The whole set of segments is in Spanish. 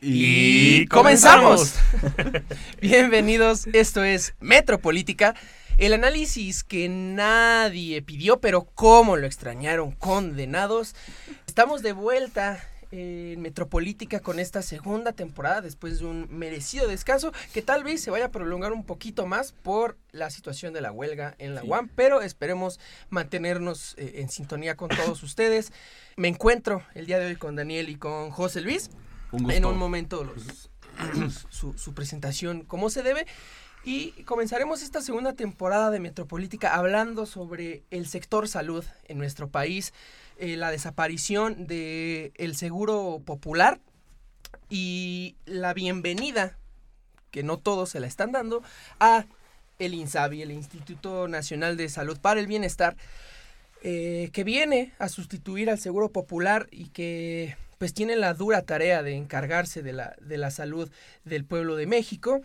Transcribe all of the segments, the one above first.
Y comenzamos. Bienvenidos, esto es Metropolítica, el análisis que nadie pidió, pero cómo lo extrañaron, condenados. Estamos de vuelta en Metropolítica con esta segunda temporada después de un merecido descanso que tal vez se vaya a prolongar un poquito más por la situación de la huelga en la UAM, pero esperemos mantenernos eh, en sintonía con todos ustedes. Me encuentro el día de hoy con Daniel y con José Luis. En un momento los, su, su presentación como se debe. Y comenzaremos esta segunda temporada de Metropolítica hablando sobre el sector salud en nuestro país, eh, la desaparición del el seguro popular y la bienvenida, que no todos se la están dando, a el INSABI, el Instituto Nacional de Salud para el Bienestar, eh, que viene a sustituir al seguro popular y que pues tiene la dura tarea de encargarse de la, de la salud del pueblo de México.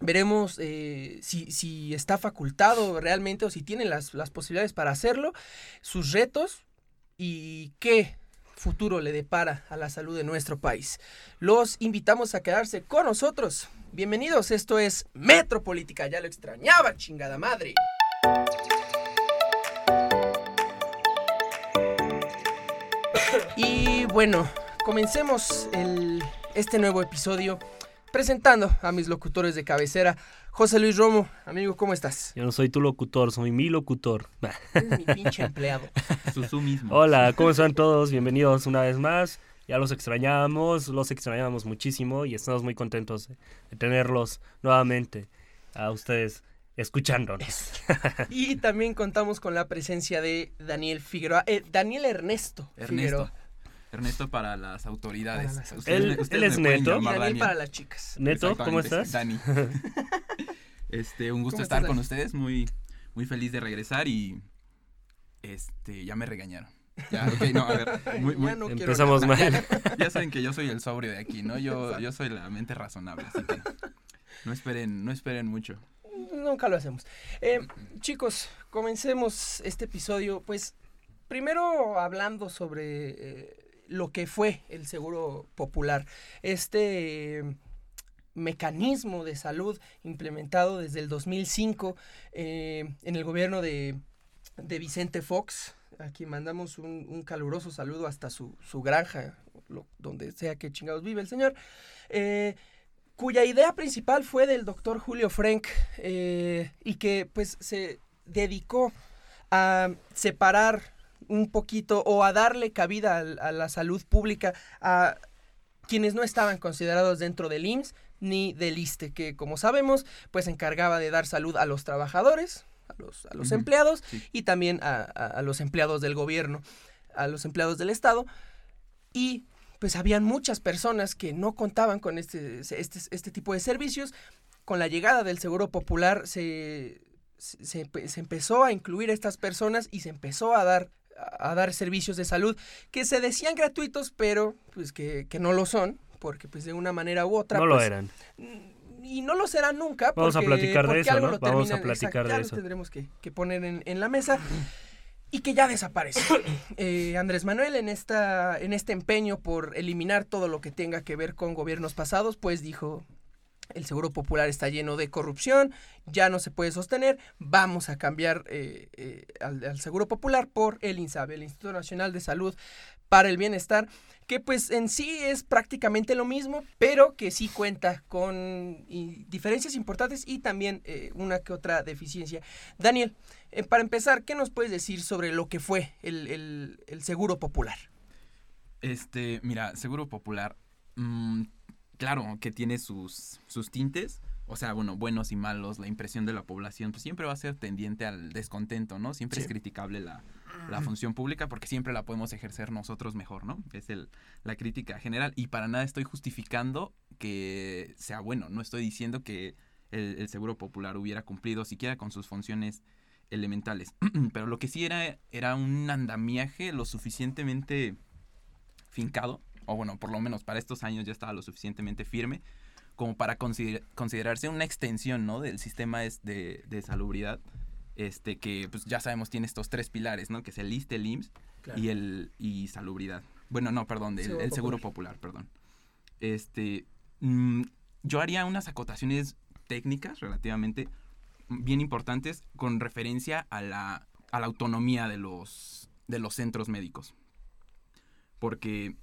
Veremos eh, si, si, está facultado realmente o si tiene las, las, posibilidades para hacerlo, sus retos y qué futuro le depara a la salud de nuestro país. Los invitamos a quedarse con nosotros. Bienvenidos, esto es Metropolítica, ya lo extrañaba, chingada madre. Bueno, comencemos el, este nuevo episodio presentando a mis locutores de cabecera. José Luis Romo, amigo, ¿cómo estás? Yo no soy tu locutor, soy mi locutor. Es mi pinche empleado. Su, mismo. Hola, ¿cómo están todos? Bienvenidos una vez más. Ya los extrañamos, los extrañamos muchísimo y estamos muy contentos de tenerlos nuevamente a ustedes escuchándonos. y también contamos con la presencia de Daniel Figueroa, eh, Daniel Ernesto, Ernesto. Figueroa. Ernesto para las autoridades. Para las Ustedes- Él- ustedes él es neto. Y Daniel para las chicas. Neto, ¿cómo estás? Dani. Este, un gusto ¿Cómo estar estás, con Dani? ustedes, muy, muy feliz de regresar y este, ya me regañaron. Ya, ok, no, a ver, muy, muy- Ya no quiero Empezamos nada. mal. ya saben que yo soy el sobrio de aquí, ¿no? Yo, yo soy la mente razonable, así que no esperen, no esperen mucho. Nunca lo hacemos. Eh, chicos, comencemos este episodio, pues, primero hablando sobre eh, lo que fue el Seguro Popular. Este eh, mecanismo de salud implementado desde el 2005 eh, en el gobierno de, de Vicente Fox, a quien mandamos un, un caluroso saludo hasta su, su granja, donde sea que chingados vive el señor. Eh, cuya idea principal fue del doctor Julio Frank eh, y que pues se dedicó a separar un poquito o a darle cabida a, la salud pública a quienes no estaban considerados dentro del IMSS ni del ISTE, que como sabemos pues se encargaba de dar salud a los trabajadores, a los, a los Ujú, empleados sí. y también a, los empleados del gobierno, a los empleados del Estado. Y pues habían muchas personas que no contaban con este, este, este tipo de servicios. Con la llegada del Seguro Popular se, se- se empezó a incluir a estas personas y se empezó a dar, a dar servicios de salud que se decían gratuitos, pero pues que, que no lo son, porque pues de una manera u otra... No lo pues, eran. y no lo será nunca. Vamos a platicar de eso, ¿no? Vamos a platicar exacto, de ya lo eso. tendremos que, que poner en, en la mesa y que ya desaparece. Eh, Andrés Manuel en, esta, en este empeño por eliminar todo lo que tenga que ver con gobiernos pasados, pues dijo, el Seguro Popular está lleno de corrupción, ya no se puede sostener, vamos a cambiar eh, eh, al, Seguro Popular por el INSABE, el Instituto Nacional de Salud para el Bienestar, que pues en sí es prácticamente lo mismo, pero que sí cuenta con diferencias importantes y también eh, una que otra deficiencia. Daniel, para empezar, ¿qué nos puedes decir sobre lo que fue el, el- el Seguro Popular? Este, mira, Seguro Popular, mm, claro que tiene sus, sus tintes, o sea, bueno, buenos y malos, la impresión de la población, pues siempre va a ser tendiente al descontento, ¿no? Siempre Sí. es criticable la, la función pública porque siempre la podemos ejercer nosotros mejor, ¿no? Es el, la crítica general y para nada estoy justificando que sea bueno, no estoy diciendo que el, el Seguro Popular hubiera cumplido siquiera con sus funciones elementales, pero lo que sí era era un andamiaje lo suficientemente fincado, o bueno, por lo menos para estos años ya estaba lo suficientemente firme como para consider- considerarse una extensión, ¿no? Del sistema es de, de salubridad, este, que pues ya sabemos tiene estos tres pilares, ¿no? Que es el ISTE, el IMSS y el y salubridad. Bueno, no, perdón, el, Seguro el seguro popular, perdón. este, mm, yo haría unas acotaciones técnicas relativamente bien importantes con referencia a la, a la autonomía de los, de los centros médicos. Porque,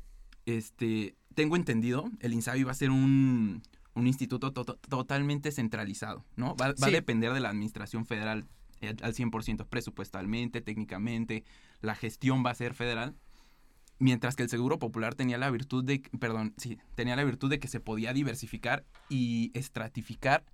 este, tengo entendido, el INSABI va a ser un, un instituto to- to- totalmente centralizado, ¿no? Va, va a depender de la administración federal eh, al 100% presupuestalmente, técnicamente, la gestión va a ser federal. Mientras que el Seguro Popular tenía la virtud de, perdón, sí, tenía la virtud de que se podía diversificar y estratificar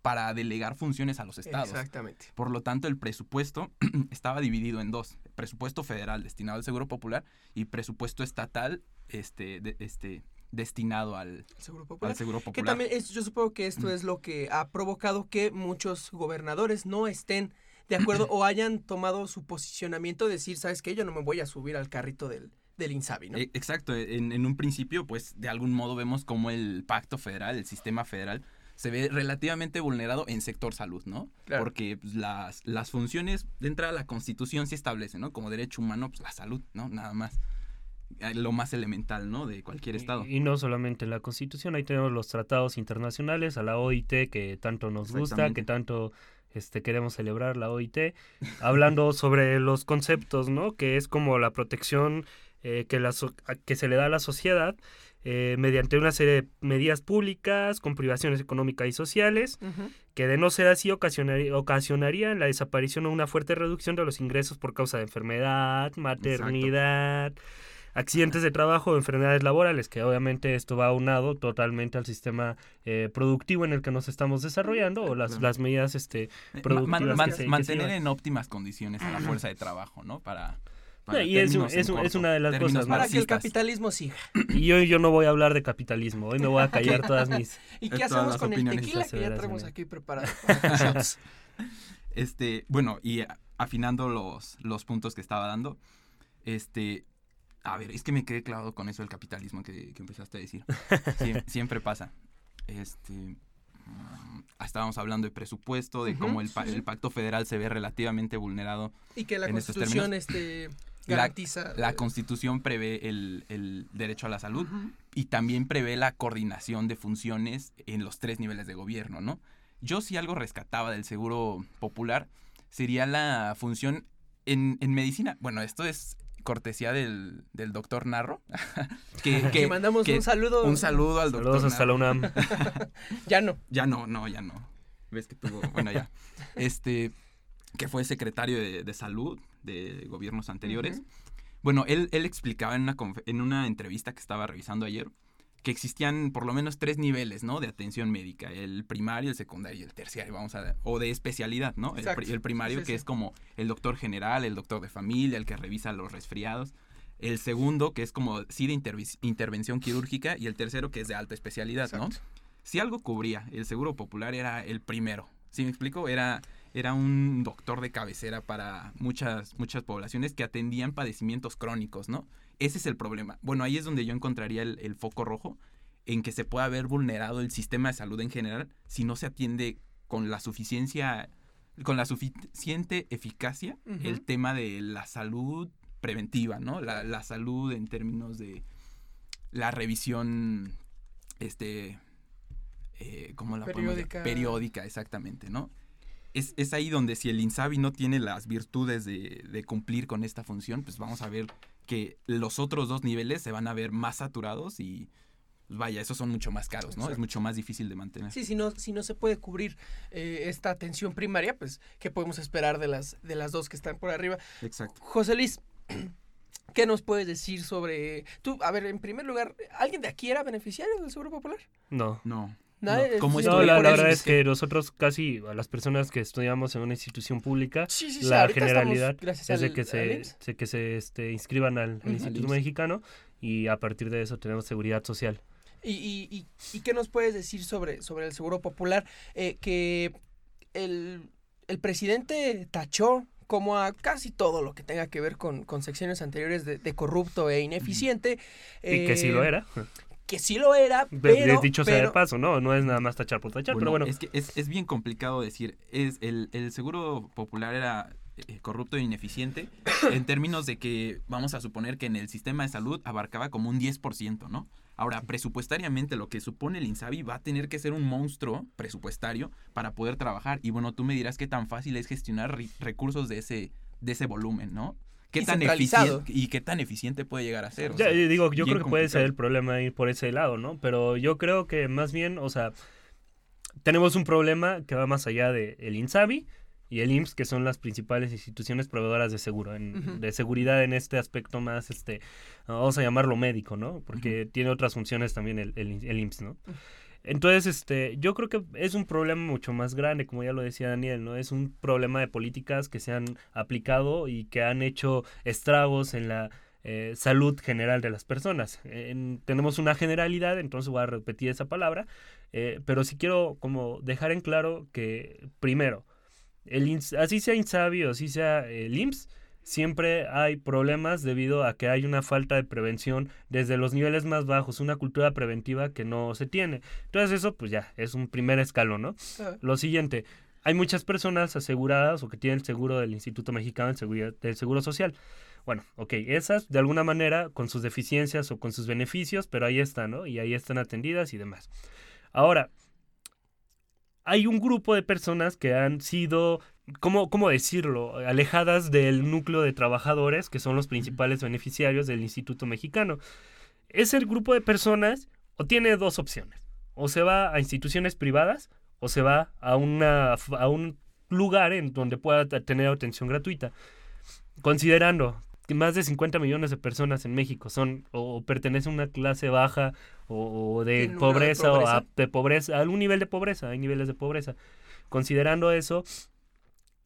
para delegar funciones a los estados. Exactamente. Por lo tanto, el presupuesto estaba dividido en dos. Presupuesto federal destinado al Seguro Popular y presupuesto estatal este, de- este, destinado al, Seguro Popular. al Seguro Que también es, yo supongo que esto Mm. es lo que ha provocado que muchos gobernadores no estén de acuerdo o hayan tomado su posicionamiento de decir, ¿sabes qué? Yo no me voy a subir al carrito del, del Insabi, ¿no? E- Exacto, en, en un principio, pues de algún modo vemos como el pacto federal, el sistema federal, se ve relativamente vulnerado en sector salud, ¿no? Claro. Porque pues, las, las funciones de entrada la constitución sí establece, ¿no? Como derecho humano, pues la salud, ¿no? Nada más. Eh, Lo más elemental, ¿no? De cualquier estado. Y, y no solamente la Constitución, ahí tenemos los tratados internacionales, a la OIT que tanto nos gusta, que tanto este, queremos celebrar la OIT, hablando sobre los conceptos, ¿no? Que es como la protección eh, que, la so- que se le da a la sociedad eh, mediante una serie de medidas públicas con privaciones económicas y sociales, que de no ser así ocasionaría, ocasionarían la desaparición o una fuerte reducción de los ingresos por causa de enfermedad, maternidad, accidentes de trabajo enfermedades laborales, que obviamente esto va aunado totalmente al sistema eh, productivo en el que nos estamos desarrollando o las, Claro. las medidas este, Eh, productivas man- que man- se- que se mantener en óptimas condiciones a la fuerza de trabajo, ¿no? Para, No, y es es un- es corto, una de las cosas. Para que el capitalismo siga. Y hoy yo no voy a hablar de capitalismo, hoy me voy a callar todas mis... ¿Y qué hacemos con el tequila que ya federaciones. aquí preparado? para los shots? Este, bueno, y afinando los, los puntos que estaba dando, este, a ver, es que me quedé clavado con eso del capitalismo que, que empezaste a decir. Siem- siempre pasa. Este, mm, estábamos hablando de presupuesto, de cómo el, pa- sí, sí. el pacto federal se ve relativamente vulnerado. Y que la En estos constitución este, garantiza. La constitución prevé el, el derecho a la salud y también prevé la coordinación de funciones en los tres niveles de gobierno, ¿no? Yo si algo rescataba del seguro popular sería la función en, en medicina. Bueno, esto es cortesía del, del doctor Narro. que, Que mandamos que- un saludo. un saludo al doctor Saludos hasta la. UNAM. Ya no. Ya no, no, ya no. Ves que tuvo, bueno, ya. Este, que fue secretario de, de salud de gobiernos anteriores. Bueno, él, él explicaba en una, en una entrevista que estaba revisando ayer que existían por lo menos tres niveles, ¿no? De atención médica, el primario, el secundario y el terciario, vamos a o de especialidad, ¿no? El, pri- el primario Sí, sí, que sí. es como el doctor general, el doctor de familia, el que revisa los resfriados. El segundo, que es como sí de intervención quirúrgica, y el tercero, que es de alta especialidad, ¿no? Si algo cubría, el seguro popular era el primero. ¿Sí me explico? Era, era un doctor de cabecera para muchas, muchas poblaciones que atendían padecimientos crónicos, ¿no? Ese es el problema. Bueno, ahí es donde yo encontraría el, el foco rojo en que se pueda haber vulnerado el sistema de salud en general si no se atiende con la suficiencia, con la suficiente eficacia el tema de la salud preventiva, ¿no? La, la salud en términos de la revisión, este, eh, ¿cómo la? Periódica. Periódica, exactamente, ¿no? Es, es ahí donde si el INSABI no tiene las virtudes de, de cumplir con esta función, pues vamos a ver que los otros dos niveles se van a ver más saturados y pues vaya, esos son mucho más caros, ¿no? Es mucho más difícil de mantener. Sí, si no, si no se puede cubrir eh, esta atención primaria, pues, ¿qué podemos esperar de las, de las dos que están por arriba? Exacto. José Luis, ¿qué nos puedes decir sobre... Tú, a ver, en primer lugar, ¿alguien de aquí era beneficiario del Seguro Popular? No. No. Nadie. No, ¿cómo Sí, estuvo No, Estoy la, verdad es que nosotros casi, a las personas que estudiamos en una institución pública, Sí, sí, sí, la estamos, generalidad es de que al se, que se este, inscriban al. Instituto. Mexicano y a partir de eso tenemos seguridad social. ¿Y, y, y, y qué nos puedes decir sobre, sobre el Seguro Popular? Eh, que el, el presidente tachó como a casi todo lo que tenga que ver con, con secciones anteriores de, de corrupto e ineficiente. y que sí eh, lo era. Que sí lo era, De- pero... de- dicho sea de paso, ¿no? No es nada más tachar por tachar, pero bueno. Es que es, es bien complicado decir, es el, el seguro popular era eh, corrupto e ineficiente en términos de que vamos a suponer que en el sistema de salud abarcaba como un 10%, ¿no? Ahora, presupuestariamente lo que supone el INSABI va a tener que ser un monstruo presupuestario para poder trabajar. Y bueno, tú me dirás qué tan fácil es gestionar recursos de ese, de ese volumen, ¿no? ¿Qué tan eficiente y qué tan eficiente puede llegar a ser? ya, digo, yo creo que puede ser el problema ir por ese lado, ¿no? Pero yo creo que más bien, o sea, tenemos un problema que va más allá del el INSABI y el IMSS, que son las principales instituciones proveedoras de seguro, en, de seguridad en este aspecto más, este, vamos a llamarlo médico, ¿no? Porque tiene otras funciones también el, el, IMSS, ¿no? Entonces, este, yo creo que es un problema mucho más grande, como ya lo decía Daniel, ¿no? Es un problema de políticas que se han aplicado y que han hecho estragos en la eh, salud general de las personas. tenemos una generalidad, entonces voy a repetir esa palabra, eh, pero sí quiero como dejar en claro que, primero, el así sea Insabi o así sea el IMSS, siempre hay problemas debido a que hay una falta de prevención desde los niveles más bajos, una cultura preventiva que no se tiene. Entonces eso pues ya es un primer escalón, ¿no? Lo siguiente, hay muchas personas aseguradas o que tienen el seguro del Instituto Mexicano del Seguro Social. Bueno, ok, esas de alguna manera con sus deficiencias o con sus beneficios, pero ahí están, ¿no? Y ahí están atendidas y demás. Ahora, hay un grupo de personas que han sido, ¿cómo, ¿cómo, decirlo?, alejadas del núcleo de trabajadores, que son los principales beneficiarios del Instituto Mexicano. Ese grupo de personas o tiene dos opciones. O se va a instituciones privadas o se va a, una, a un lugar en donde pueda tener atención gratuita. Considerando más de 50 millones de personas en México son o pertenecen a una clase baja o, de pobreza, o a, de pobreza, a algún nivel de pobreza, hay niveles de pobreza. Considerando eso,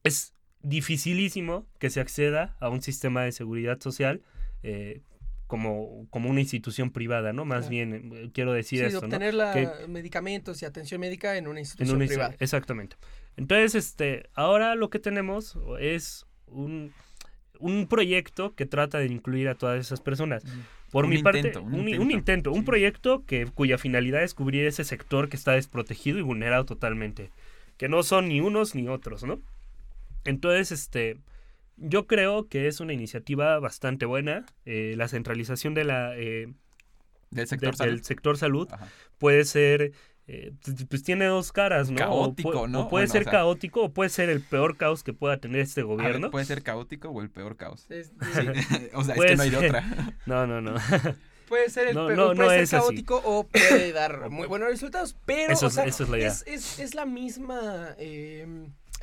es dificilísimo que se acceda a un sistema de seguridad social eh, como, como una institución privada, ¿no? Más bien, eh, quiero decir sí, esto, obtener medicamentos y atención médica en una institución privada. Exactamente. Entonces, este, ahora lo que tenemos es un un proyecto que trata de incluir a todas esas personas. Por mi parte, un, intento, un, proyecto que cuya finalidad es cubrir ese sector que está desprotegido y vulnerado totalmente, que no son ni unos ni otros, ¿no? Entonces, este, yo creo que es una iniciativa bastante buena. Eh, la centralización de la eh, del sector salud, del sector salud puede ser eh, pues, pues tiene dos caras, ¿no? Caótico, ¿no? O puede ser caótico o puede ser el peor caos que pueda tener este gobierno. puede ser caótico o el peor caos. o sea, es que no hay de otra. no, no, no. Puede ser el peor, puede ser caótico o puede dar muy buenos resultados, pero eso, es, la Es, es, la misma eh,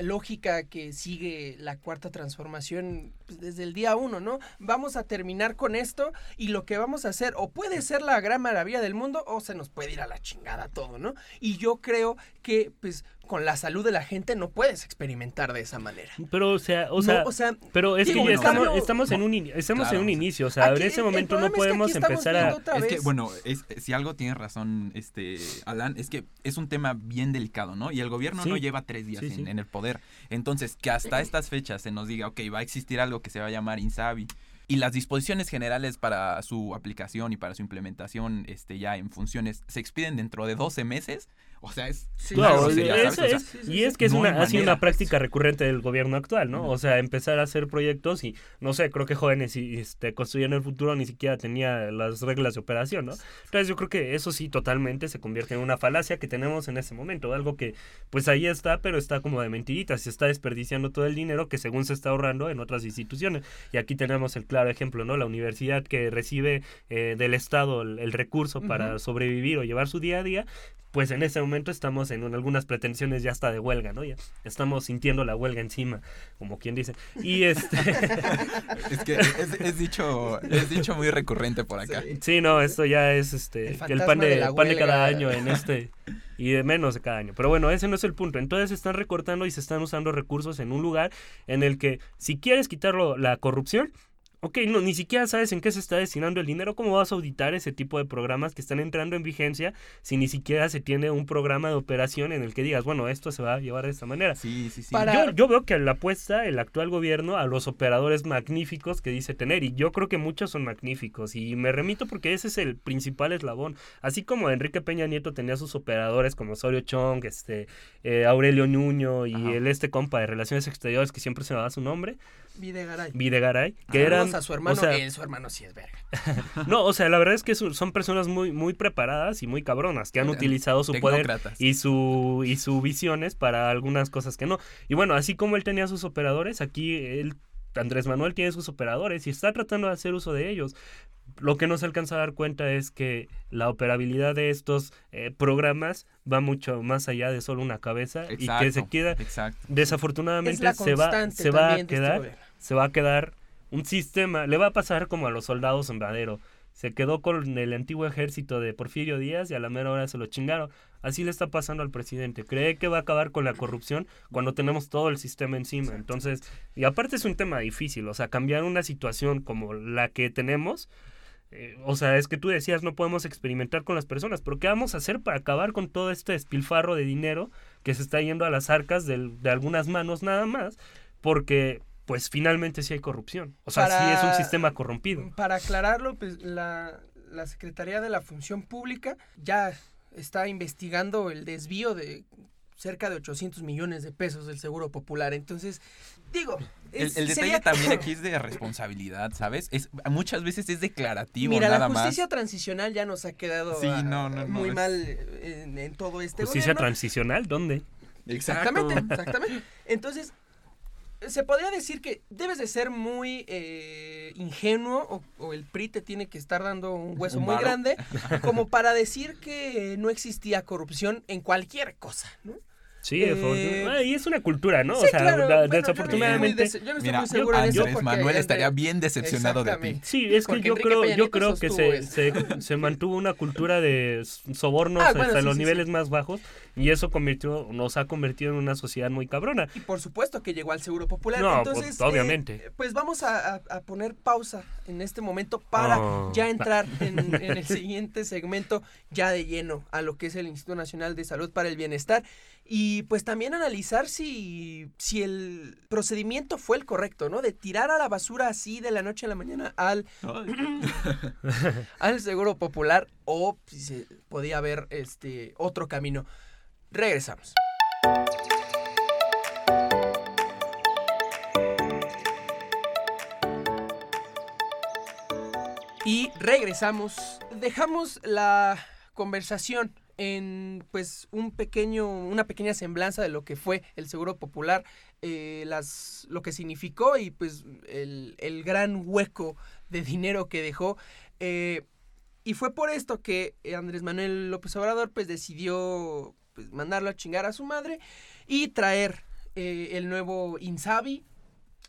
lógica que sigue la cuarta transformación pues, desde el día uno, ¿no? Vamos a terminar con esto y lo que vamos a hacer o puede ser la gran maravilla del mundo o se nos puede ir a la chingada todo, ¿no? Y yo creo que, pues, con la salud de la gente no puedes experimentar de esa manera. Pero o sea, o sea, pero es que estamos, estamos en un estamos en un inicio, o sea, en ese momento no podemos empezar a Es que bueno, es, si algo tiene razón este Alan, es que es un tema bien delicado, ¿no? Y el gobierno no lleva tres días en, en, el poder. Entonces, que hasta estas fechas se nos diga, ok, va a existir algo que se va a llamar Insabi y las disposiciones generales para su aplicación y para su implementación este ya en funciones se expiden dentro de 12 meses o sea, es... claro, y es que es una, ha sido una práctica recurrente del gobierno actual, ¿no? O sea, empezar a hacer proyectos y, no sé, creo que jóvenes y este, construyendo el futuro ni siquiera tenía las reglas de operación, ¿no? Entonces yo creo que eso sí totalmente se convierte en una falacia que tenemos en ese momento, algo que pues ahí está, pero está como de mentiritas, se está desperdiciando todo el dinero que según se está ahorrando en otras instituciones. Y aquí tenemos el claro ejemplo, ¿no? La universidad que recibe eh, del Estado el, recurso para sobrevivir o llevar su día a día, pues en ese momento estamos en algunas pretensiones ya hasta de huelga, ¿no? Ya estamos sintiendo la huelga encima, como quien dice. Y este... es que es, dicho, es dicho muy recurrente por acá. Sí, no, esto ya es este el, pan de, pan de cada año en este y de menos de cada año. Pero bueno, ese no es el punto. Entonces se están recortando y se están usando recursos en un lugar en el que si quieres quitarlo la corrupción, Ok, no, ni siquiera sabes en qué se está destinando el dinero. ¿Cómo vas a auditar ese tipo de programas que están entrando en vigencia si ni siquiera se tiene un programa de operación en el que digas, bueno, esto se va a llevar de esta manera? Sí, sí, sí. Yo, yo, veo que la apuesta el actual gobierno a los operadores magníficos que dice tener, y yo creo que muchos son magníficos, y me remito porque ese es el principal eslabón. Así como Enrique Peña Nieto tenía sus operadores como Osorio Chong, este, eh, Aurelio Nuño y el este compa de Relaciones Exteriores que siempre se me da su nombre. Videgaray. Videgaray, que eran saludos a su hermano, o sea, él, su hermano sí es verga. No, o sea, la verdad es que son son personas muy, muy preparadas y muy cabronas, que han utilizado su poder y su y su visiones para algunas cosas que no. Y bueno, así como él tenía sus operadores, aquí él Andrés Manuel tiene sus operadores y está tratando de hacer uso de ellos. Lo que no se alcanza a dar cuenta es que la operabilidad de estos eh, programas va mucho más allá de solo una cabeza y que se queda Exacto. Es desafortunadamente se va se va a este quedar. Se va a quedar un sistema, le va a pasar como a los soldados en Madero. Se quedó con el antiguo ejército de Porfirio Díaz y a la mera hora se lo chingaron. Así le está pasando al presidente. Cree que va a acabar con la corrupción cuando tenemos todo el sistema encima. Entonces, y aparte es un tema difícil, o sea, cambiar una situación como la que tenemos. eh, o sea, es que tú decías, no podemos experimentar con las personas, pero ¿qué vamos a hacer para acabar con todo este despilfarro de dinero que se está yendo a las arcas del- de algunas manos nada más? Porque, pues finalmente sí hay corrupción. O sea, sí es un sistema corrompido. Para aclararlo, pues la, la Secretaría de la Función Pública ya está investigando el desvío de cerca de 800 millones de pesos del Seguro Popular. Entonces, digo, El, es- el detalle sería- también aquí es de responsabilidad, ¿sabes? Es, muchas veces es declarativo, Mira, nada la justicia más. transicional ya nos ha quedado Sí, ah, no, no, no, muy es- mal en, en todo este Justicia gobierno. transicional, ¿dónde? Exactamente, exactamente. Entonces, se podría decir que debes de ser muy eh, ingenuo o, o el PRI te tiene que estar dando un hueso Un muy grande como para decir que no existía corrupción en cualquier cosa, ¿no? Sí, Eh, ah, y es una cultura, ¿no? Sí, o sea, claro, la- bueno, desafortunadamente... Yo no estoy muy, des- yo no estoy Mira, muy seguro de eso Andrés Manuel estaría bien decepcionado de ti. Sí, es que Porque yo Enrique creo, yo creo que sostuvo se, se, se mantuvo una cultura de sobornos Ah, bueno, hasta sí, los sí, niveles sí. más bajos y eso convirtió, nos ha convertido en una sociedad muy cabrona. Y por supuesto que llegó al Seguro Popular. No, Entonces, pues, obviamente. eh, pues vamos a, a- a poner pausa en este momento para Oh. ya entrar en, en el siguiente segmento ya de lleno a lo que es el Instituto Nacional de Salud para el Bienestar y pues también analizar si, si el procedimiento fue el correcto, ¿no? De tirar a la basura así de la noche a la mañana al, al Seguro Popular o si se podía haber este otro camino. Regresamos. Y regresamos. Dejamos la conversación en pues un pequeño, una pequeña semblanza de lo que fue el Seguro Popular, eh, las, lo que significó y pues el, el gran hueco de dinero que dejó. eh, y fue por esto que Andrés Manuel López Obrador pues decidió pues, mandarlo a chingar a su madre y traer eh, el nuevo Insabi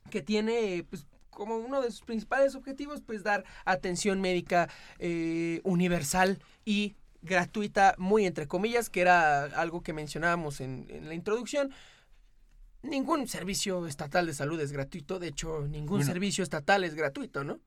que tiene pues como uno de sus principales objetivos pues dar atención médica universal y gratuita muy entre comillas que era algo que mencionábamos en, en la introducción ningún servicio estatal de salud es gratuito de hecho ningún Bueno. servicio estatal es gratuito no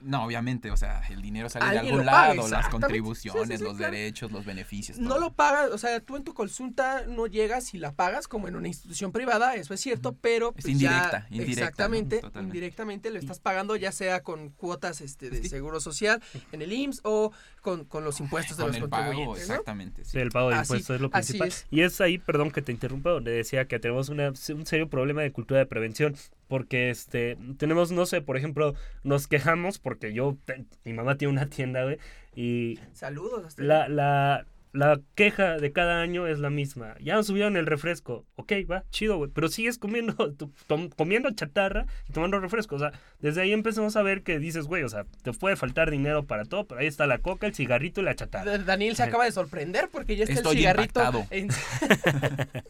No, obviamente, o sea, el dinero sale de algún paga, lado, las contribuciones, Sí, sí, sí, los claro. derechos, los beneficios. No lo pagas, o sea, tú en tu consulta no llegas y la pagas como en una institución privada, eso es cierto, pero Es pues, indirecta, ya, indirecta, exactamente, indirectamente lo estás pagando ya sea con cuotas este de seguro social en el IMSS o con, con los impuestos de Con los el pago, contribuyentes, ¿no? exactamente. Sí, el pago de Así- impuestos es lo principal. es. Y es ahí, perdón que te interrumpa, donde decía que tenemos una, un serio problema de cultura de prevención. Porque este tenemos, no sé, por ejemplo, nos quejamos porque yo, te- mi mamá tiene una tienda, güey, y Saludos. hasta la, la, la queja de cada año es la misma. Ya nos subieron el refresco. Ok, va, chido, güey. Pero sigues comiendo, comiendo chatarra y tomando refresco. O sea, desde ahí empezamos a ver que dices, güey, o sea, te puede faltar dinero para todo, pero ahí está la coca, el cigarrito y la chatarra. Da- Daniel se acaba de sorprender porque ya está Estoy el cigarrito impactado. en...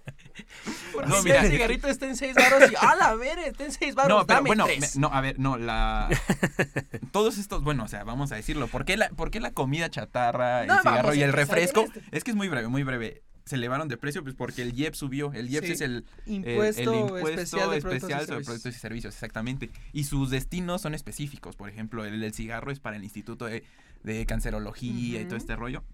porque No, mira. el cigarrito está en 6 baros y a la ver, está en 6 baros, No, pero dame bueno, tres". me- no, a ver, no, la... Todos estos, bueno, o sea, vamos a decirlo. ¿Por qué la, por qué la comida chatarra, el No, vamos cigarro y el refresco? esto. Es que es muy breve, muy breve. Se elevaron de precio pues porque el IEP subió. El IEP Sí. es el, el- Impuesto, el impuesto especial de productos y especial sobre productos y servicios, exactamente. Y sus destinos son específicos. Por ejemplo, el del cigarro es para el Instituto de, de Cancerología y todo este rollo.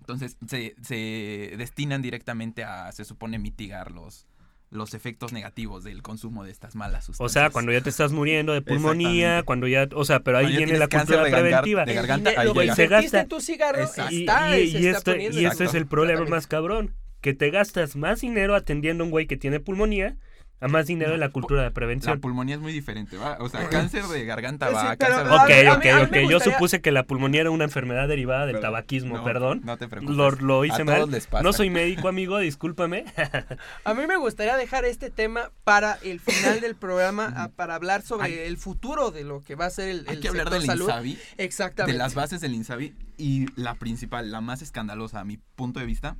Entonces se, se destinan directamente a, se supone, mitigar los, los efectos negativos del consumo de estas malas O sustancias. sea, cuando ya te estás muriendo de pulmonía, cuando ya, o sea, pero ahí Cuando viene la cultura de preventiva. de garganta, dinero- ahí lo que llega. Se gasta. en tu cigarro Exacto. Y, está, y- se y este, y en este es el problema más cabrón, que te gastas más dinero atendiendo a un güey que tiene pulmonía a más dinero en la cultura de La prevención. pulmonía es muy diferente, ¿va? O sea, cáncer de garganta Sí, va, pero- cáncer a Ok, ok, ok. Yo gustaría- supuse que la pulmonía era una enfermedad derivada del tabaquismo, No, perdón. No te preocupes. Lo, lo hice A mal. todos les pasa. No soy médico, amigo, discúlpame. A mí me gustaría dejar este tema para el final del programa, a- para hablar sobre el futuro de lo que va a ser el, Hay el que hablar sector del salud. INSABI, Exactamente. de las bases del INSABI y la principal, la más escandalosa a mi punto de vista,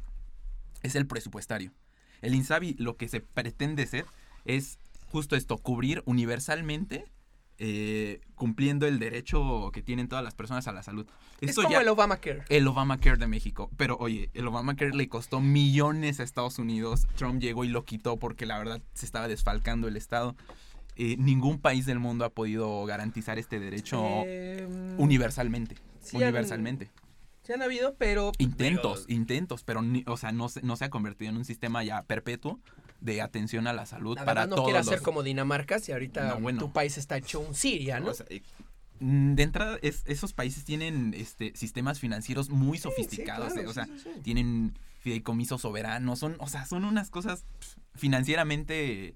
es el presupuestario. El INSABI lo que se pretende ser es justo esto, cubrir universalmente, eh, cumpliendo el derecho que tienen todas las personas a la salud. es Esto como ya- el Obamacare. el Obamacare de México. Pero oye, el Obamacare le costó millones a Estados Unidos. Trump llegó y lo quitó porque la verdad se estaba desfalcando el Estado. Eh, ningún país del mundo ha podido garantizar este derecho Eh, universalmente. sí han- universalmente. Sí han habido, pero Intentos, intentos, pero ni- o sea, no, se- no se ha convertido en un sistema ya perpetuo de atención a la salud la para verdad no todos quiere los... hacer como Dinamarca si ahorita No, bueno. tu país está hecho un Siria, ¿no? O sea, mm, de entrada, es- esos países tienen este, sistemas financieros muy sofisticados. Sí, eh, claro, o sea, sí, tienen fideicomisos soberanos. Son, o sea, son unas cosas financieramente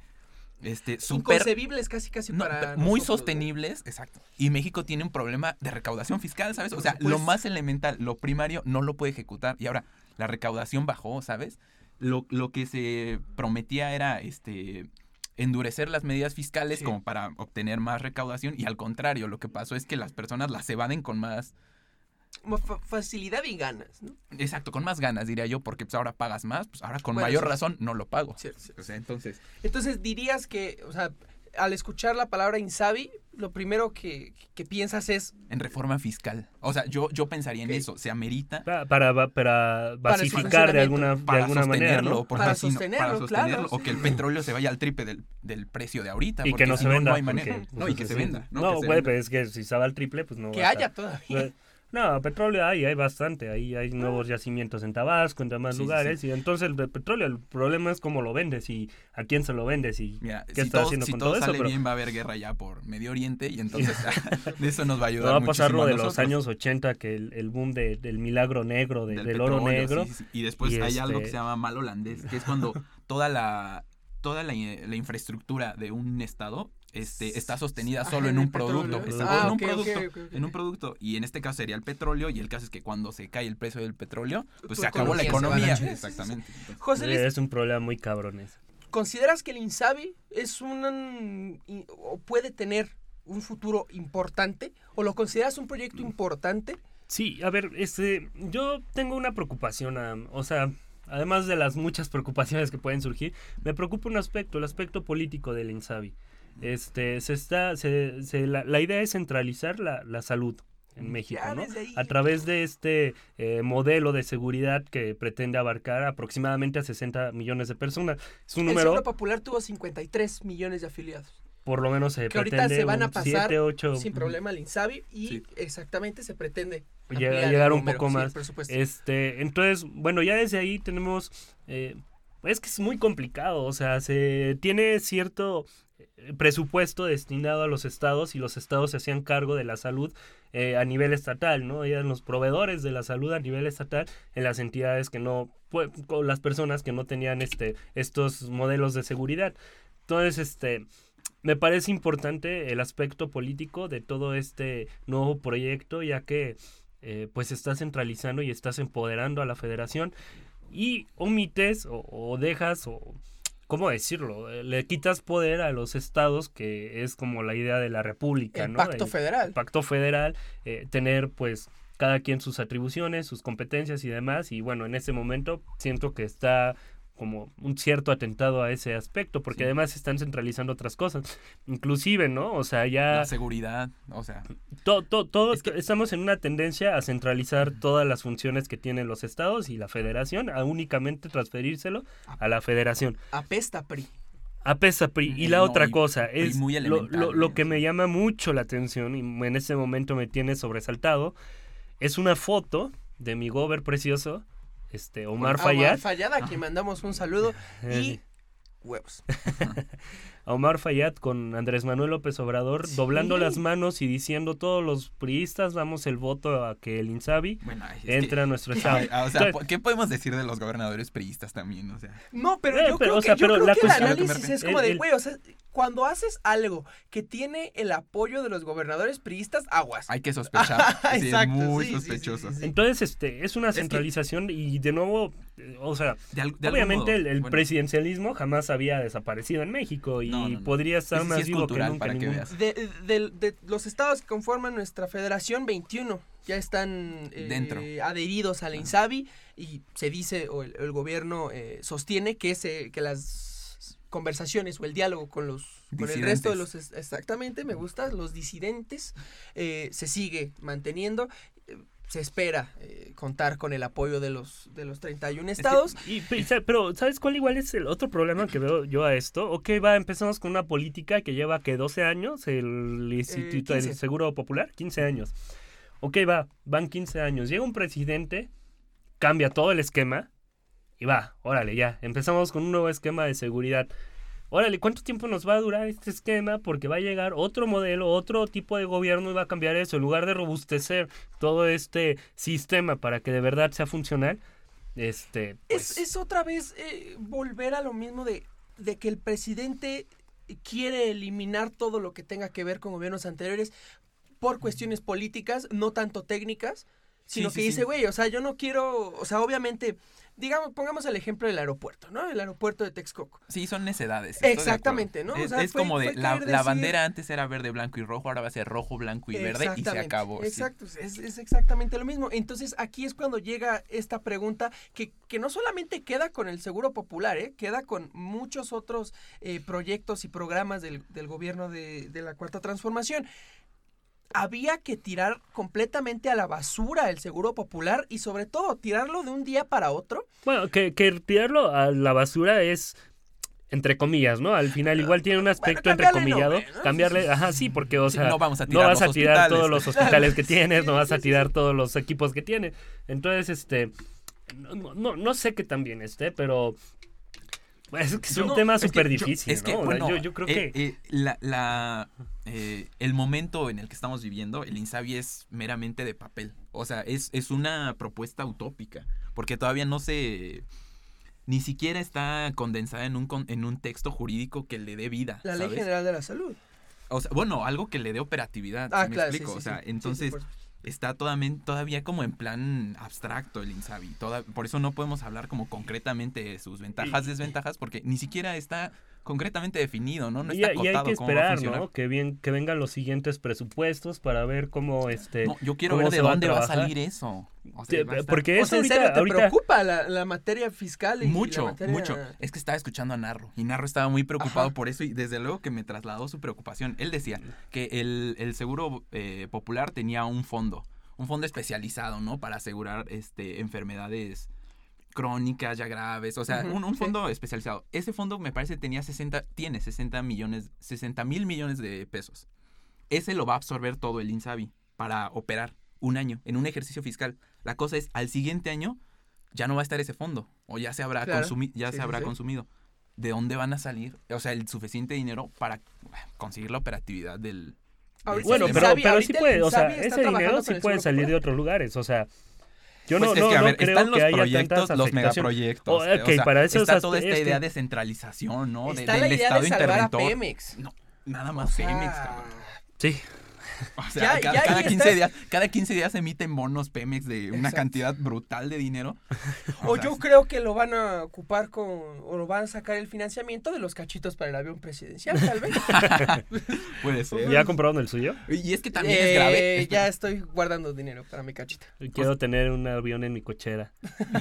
este, súper Inconcebibles casi casi no, para muy nosotros, ¿no? sostenibles. Exacto. Y México tiene un problema de recaudación fiscal, ¿sabes? O sea, lo más elemental, lo primario, no lo puede ejecutar. Y ahora, la recaudación bajó, ¿sabes? Lo, lo que se prometía era este endurecer las medidas fiscales Sí. como para obtener más recaudación y al contrario, lo que pasó es que las personas las evaden con más, facilidad y ganas, ¿no? exacto, con más ganas diría yo, porque pues ahora pagas más, pues ahora con Bueno, mayor sí. razón no lo pago. O sea, entonces, Entonces dirías que, o sea, al escuchar la palabra Insabi, lo primero que, que piensas es en reforma fiscal. O sea, yo, yo pensaría en eso, se amerita Pa- Para, para, para basificar de alguna, de para alguna manera, Para sostenerlo, para claro, sostenerlo, o sí. que el petróleo se vaya al triple del, del precio de ahorita. Y porque que no si se venda. No, hay manera. porque, no, y que pues, se venda. No, güey, pero es que si se va al triple, pues no que haya estar. todavía. No, petróleo hay, hay bastante. Ahí hay nuevos yacimientos en Tabasco, en demás Sí, sí, lugares. Y entonces el petróleo, el problema es cómo lo vendes y a quién se lo vendes y Mira, qué si estás todo, haciendo si con todo todo eso. sale Pero bien, va a haber guerra ya por Medio Oriente y entonces de eso nos va a ayudar no va a pasar lo de los años 80, que el, el boom de- del milagro negro, de- del, del oro negro. sí. Y después Y hay algo que este- se llama mal holandés, que es cuando toda la toda la, la infraestructura de un estado este, está sostenida Ah, solo en un producto. está- Ah, en un producto. En un producto. Y en este caso sería el petróleo. Y el caso es que cuando se cae el precio del petróleo, pues Tu se acabó la economía. Exactamente. Entonces, José Sí, Luis, es un problema muy cabrón ese. ¿consideras que el Insabi es un o puede tener un futuro importante o lo consideras un proyecto importante? Sí, a ver, este, yo tengo una preocupación, am, o sea, además de las muchas preocupaciones que pueden surgir, me preocupa un aspecto, el aspecto político del INSABI. Este, se está, se, se- la, la idea es centralizar la, la salud en México, ¿no? A través de este eh, modelo de seguridad que pretende abarcar aproximadamente a 60 millones de personas. Es un El número, Seguro Popular tuvo 53 millones de afiliados. por lo menos se Que ahorita pretende se van a pasar 7, 8, sin problema al Insabi y Sí. exactamente se pretende Llega- ampliar el llegar un número, poco más. Este, entonces, bueno, ya desde ahí tenemos, eh, es que es muy complicado, o sea, se tiene cierto presupuesto destinado a los estados y los estados se hacían cargo de la salud eh, a nivel estatal, ¿no? Eran los proveedores de la salud a nivel estatal en las entidades que no, con las personas que no tenían este, estos modelos de seguridad. Entonces, este, me parece importante el aspecto político de todo este nuevo proyecto, ya que eh, pues estás centralizando y estás empoderando a la federación y omites o, o dejas o cómo decirlo Eh, le quitas poder a los estados que es como la idea de la república el ¿no? pacto El- federal. pacto federal, eh, tener pues cada quien sus atribuciones, sus competencias y demás. Y bueno, en ese momento siento que está como un cierto atentado a ese aspecto, porque Sí. además están centralizando otras cosas. Inclusive, ¿no? O sea, ya La seguridad, o sea, to- to- todo- Es que- estamos en una tendencia a centralizar todas las funciones que tienen los estados y la federación, a únicamente transferírselo a la federación. Apesta PRI. A PESA PRI. Y la no, otra y- cosa es muy lo, lo- lo que me llama mucho la atención y en ese momento me tiene sobresaltado. Es una foto de mi gober precioso, este Omar Fayad. Fayad, a quien mandamos un saludo. Y huevos. a Omar Fayad con Andrés Manuel López Obrador Sí. doblando las manos y diciendo todos los priistas damos el voto a que el Insabi Bueno, entre que- a nuestro estado. Ah, o sea, Entonces, po- ¿qué podemos decir de los gobernadores priistas también? O sea, No, pero Eh, yo pero, creo o sea, que, yo pero creo la que el cuestión- análisis es como El- de, güey, o sea, cuando haces algo que tiene el apoyo de los gobernadores priistas, aguas. hay que sospechar. Sí, Exacto, es muy sí, sospechoso. sí, sí, sí. Entonces, este, es una que- centralización y de nuevo, eh, o sea, De al- de algún obviamente modo, el, el bueno, presidencialismo jamás había desaparecido en México y No, no, no. podría estar Ese sí más es vivo que cultural, nunca para que veas. De, de- de los estados que conforman nuestra federación, 21 ya están eh, Dentro. adheridos a la INSABI y se dice, o el, el gobierno eh, sostiene que, ese, que las conversaciones o el diálogo con los con el resto de los exactamente me gusta los disidentes eh, se sigue manteniendo se espera eh, contar con el apoyo de los de los 31 estados Y, pero, ¿sabes cuál igual es el otro problema que veo yo a esto? Ok, va, empezamos con una política que lleva, que 12 años, el Instituto del 15. Seguro Popular, 15 años. Ok, va, van 15 años. Llega un presidente, cambia todo el esquema y va, órale, ya, empezamos con un nuevo esquema de seguridad. Órale, ¿cuánto tiempo nos va a durar este esquema? Porque va a llegar otro modelo, otro tipo de gobierno y va a cambiar eso. En lugar de robustecer todo este sistema para que de verdad sea funcional, este... Es, pues, es otra vez eh, volver a lo mismo de, de que el presidente quiere eliminar todo lo que tenga que ver con gobiernos anteriores por cuestiones políticas, no tanto técnicas, sino Sí, que sí, dice, sí. güey, o sea, yo no quiero, o sea, obviamente, digamos, pongamos el ejemplo del aeropuerto, ¿no? El aeropuerto de Texcoco. Sí, son necedades. Exactamente. ¿no? O Es, sea, es fue- como de la, bandera antes era verde, blanco y rojo, ahora va a ser rojo, blanco y verde y se acabó. Exacto, es, es exactamente lo mismo. Entonces aquí es cuando llega esta pregunta que, que no solamente queda con el Seguro Popular, ¿eh? queda con muchos otros eh, proyectos y programas del, del gobierno de, de la Cuarta Transformación. Había que tirar completamente a la basura el Seguro Popular y sobre todo tirarlo de un día para otro. Bueno, que, que tirarlo a la basura es entre comillas, ¿no? Al final igual tiene un aspecto cambiarle entrecomillado. nombre, ¿no? Cambiarle, ajá, sí, porque, o Sí, sea, no vamos a no tirar vas a tirar hospitales. todos los hospitales que Sí, tienes, no sí, vas a tirar sí. todos los equipos que tienes. Entonces, este, no, no, no sé qué tan bien esté, pero es que es un No, tema súper difícil, es que, ¿no? Bueno, yo, yo creo eh, que... eh, la, la, eh, el momento en el que estamos viviendo, el Insabi es meramente de papel. O sea, es, es una propuesta utópica. Porque todavía no se. Ni siquiera está condensada en un, con- en un texto jurídico que le dé vida. La Ley. General de la Salud. O sea, bueno, algo que le dé operatividad. Ah, ¿sí me claro, explico? sí, o sea, sí. Sí, sí, entonces por- está todamen- todavía como en plan abstracto el Insabi. Toda, por eso no podemos hablar como concretamente de sus ventajas, desventajas, porque ni siquiera está concretamente definido, ¿no? No y, está y hay acotado que cómo va a esperar. ¿no? Que, bien, que vengan los siguientes presupuestos para ver cómo, este... No, yo quiero cómo ver de se va a dónde va a trabajar. salir eso. O sea, a porque O eso sea, ¿en ahorita, serio te ahorita- preocupa la, la materia fiscal? Y Mucho, la materia- mucho. Es que estaba escuchando a Narro y Narro estaba muy preocupado Ajá. por eso y desde luego que me trasladó su preocupación. Él decía que el, el seguro eh, popular tenía un fondo, un fondo especializado, ¿no? Para asegurar este, enfermedades crónicas ya graves, o sea, un, un sí. fondo especializado. Ese fondo me parece tenía 60, tiene 60 millones, 60 mil millones de pesos. Ese lo va a absorber todo el INSABI para operar un año en un ejercicio fiscal. La cosa es, al siguiente año ya no va a estar ese fondo o ya se habrá, Claro. consumi- ya Sí, se sí, habrá sí. consumido. ¿De dónde van a salir? O sea, el suficiente dinero para conseguir la operatividad del... Bueno, pero, pero sí puede, o sea, ese dinero sí puede salir de otros lugares, o sea, yo Pues no, es no, que, a no ver, creo están los que haya proyectos, los megaproyectos. Oh, eh, ok, o sea, para eso está esas- toda esta este- idea de centralización, ¿no? De- Está del la idea Estado de salvar a interventor. Pemex. No, nada O más sea, Pemex, cabrón. Sí, O sea, Ya- ca- ya cada, ahí 15 estás- días, cada 15 días emiten bonos Pemex de una Exacto. cantidad brutal de dinero. O sea, yo creo que lo van a ocupar con, o lo van a sacar el financiamiento de los cachitos para el avión presidencial, tal vez. Puede ser. ¿ya compraron el suyo? Y es que también Eh, es grave. Ya estoy guardando dinero para mi cachita. Quiero tener un avión en mi cochera.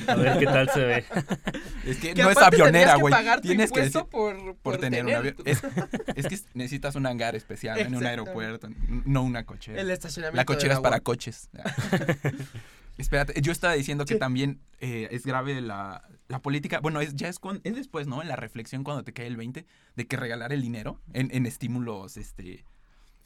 A ver qué tal se ve. Es que Que no es avionera, que güey. pagar tu Tienes que decir por, por por tener un avión. Es, es que necesitas un hangar especial en un aeropuerto, no una cochera. el estacionamiento. La cochera es para coches. Espérate, yo estaba diciendo que Sí. también eh, es grave la, la política. Bueno, es, ya es, cuan- es después, ¿no? En la reflexión cuando te cae el 20 de que regalar el dinero en, en estímulos este,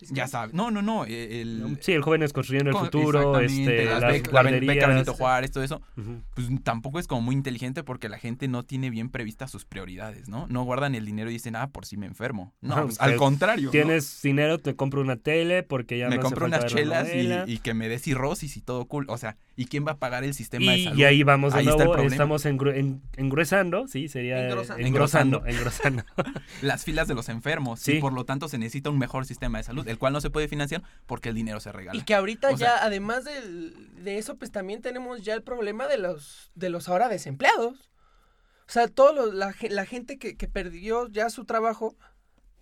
Ya sabes. No, no, no. eh, El, Sí, el joven es construyendo el futuro, este, las las beca guarderías. Benito Juárez, todo eso. Ujú. Pues tampoco es como muy inteligente porque la gente no tiene bien previstas sus prioridades, ¿no? No guardan el dinero y dicen, ah, por si me enfermo. No, pues, que al contrario. ¿no? Tienes dinero, te compro una tele porque ya me no hace compro falta unas chelas y, y que me dé cirrosis y todo cool. O sea, ¿y quién va a pagar el sistema de Y, salud? y ahí vamos de Ahí está el nuevo, estamos engru- en- engruesando, sí, sería Engrosando. engrosando, engrosando. Las filas de los enfermos. Sí. Y por lo tanto se necesita un mejor sistema de salud, el cual no se puede financiar porque el dinero se regala. Y que ahorita O ya, además del- de eso, pues también tenemos ya el problema de los, de los ahora desempleados. O sea, todo lo- la, la gente que, que perdió ya su trabajo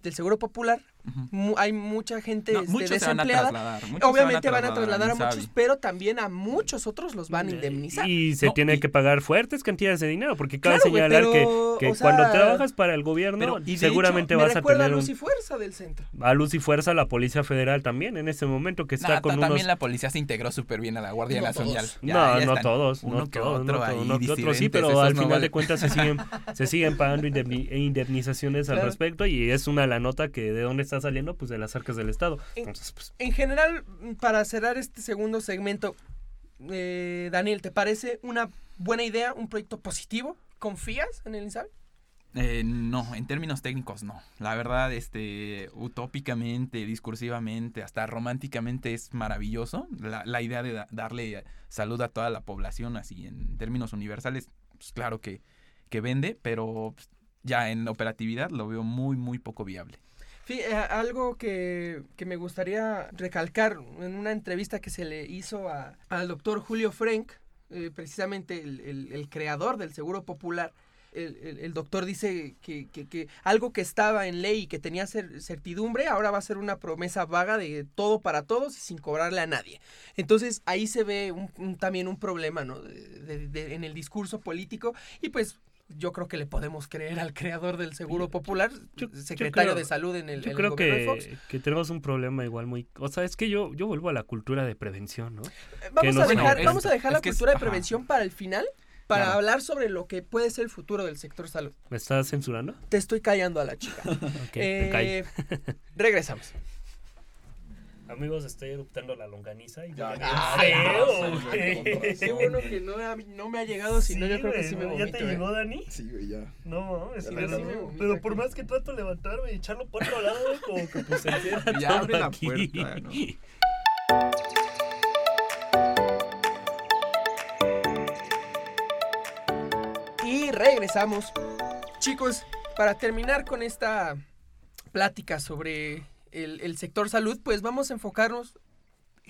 del Seguro Popular, Ujú. mu- hay mucha gente No, este, muchos se van a desempleada. trasladar. Obviamente van a trasladar a muchos, pero también a muchos otros los van a indemnizar. Y se No, tiene y- que pagar fuertes cantidades de dinero, porque cabe Claro, señalar pero, que, que o cuando sea, trabajas para el gobierno, pero- y seguramente Me vas a a tener un- Luz y Fuerza del centro. a luz y fuerza la Policía Federal también en este momento que está Nah, con unos... También la policía se integró súper bien a la Guardia No Nacional. todos. Ya- no, ya no todos, uno no que todos, otro no ahí todos, uno que otro sí, pero al no final de cuentas se siguen, se siguen pagando indemni- indemnizaciones al respecto y es una la nota que de dónde está saliendo, pues de las arcas del Estado. En- Entonces, pues, En general, para cerrar este segundo segmento, eh, Daniel, ¿te parece una buena idea, un proyecto positivo? ¿Confías en el INSABI? Eh, no, en términos técnicos no. La verdad, este, utópicamente, discursivamente, hasta románticamente es maravilloso. La, la idea de da- darle salud a toda la población, así en términos universales, pues claro que, que vende, pero pues, ya en operatividad lo veo muy, muy poco viable. Sí, eh, algo que, que me gustaría recalcar en una entrevista que se le hizo a- al doctor Julio Frank, eh, precisamente el, el- creador del Seguro Popular, el, el- doctor dice que, que- algo que estaba en ley y que tenía cer- certidumbre, ahora va a ser una promesa vaga de todo para todos y sin cobrarle a nadie. Entonces ahí se ve un- también un problema ¿no? En el discurso político y pues... Yo creo que le podemos creer al creador del Seguro Popular, Yo- yo secretario creo- de salud en el, yo en el creo gobierno de Fox. que, que tenemos un problema igual muy... O sea, es que yo, yo vuelvo a la cultura de prevención, ¿no? Vamos, no a dejar, vamos a dejar la que es- cultura de ajá. prevención para el final, para Claro. hablar sobre lo que puede ser el futuro del sector salud. ¿Me estás censurando? Te estoy callando a la chica. Eh, regresamos. Amigos, estoy eruptando la longaniza y Ya, feo, güey. Qué bueno que no, ha- no me ha llegado, si no yo creo que sí me. ¿Ya te eh. llegó, Dani? Sí, güey, ya. No, mames, pero, sí vomito pero aquí. por más que trato de levantarme y echarlo por otro lado, como que pues se Ya todo abre la puerta, ¿no? Y regresamos. Chicos, para terminar con esta plática sobre el, el sector salud, pues vamos a enfocarnos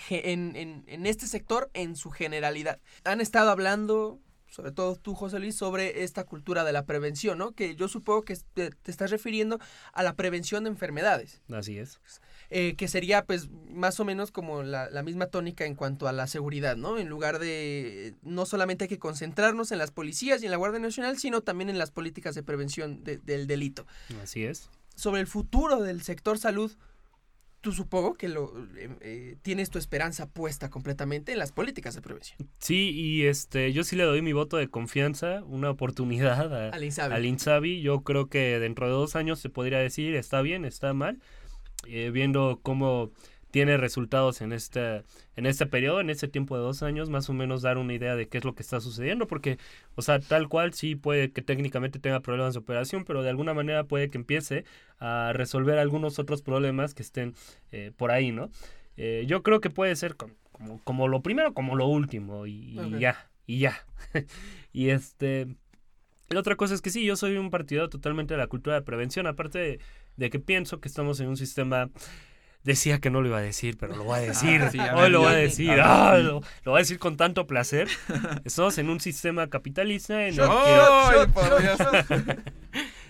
en, en- en este sector en su generalidad. Han estado hablando, sobre todo tú, José Luis, sobre esta cultura de la prevención, ¿no? Que yo supongo que te, te estás refiriendo a la prevención de enfermedades. Así es. eh, que sería pues más o menos como la, la misma tónica en cuanto a la seguridad, ¿no? En lugar de no solamente hay que concentrarnos en las policías y en la Guardia Nacional, sino también en las políticas de prevención de- del delito. Así es. Sobre el futuro del sector salud, tú supongo que lo eh, eh, tienes tu esperanza puesta completamente en las políticas de prevención. Sí, y este, yo sí le doy mi voto de confianza, una oportunidad a- Al INSABI. al Insabi. Yo creo que dentro de dos años se podría decir está bien, está mal, eh, viendo cómo tiene resultados en este, en este periodo, en este tiempo de dos años, más o menos dar una idea de qué es lo que está sucediendo, porque, o sea, tal cual sí puede que técnicamente tenga problemas de operación, pero de alguna manera puede que empiece a resolver algunos otros problemas que estén eh, por ahí, ¿no? Eh, yo creo que puede ser com- como, como lo primero, como lo último, y, ya, y ya. y este... La otra cosa es que sí, yo soy un partidario totalmente de la cultura de prevención, aparte de, de que pienso que estamos en un sistema... Decía que no lo iba a decir, pero lo voy a decir. sí, a Hoy ver, lo voy a decir. A ah, sí. lo, lo voy a decir con tanto placer. Estamos en un sistema capitalista en el que...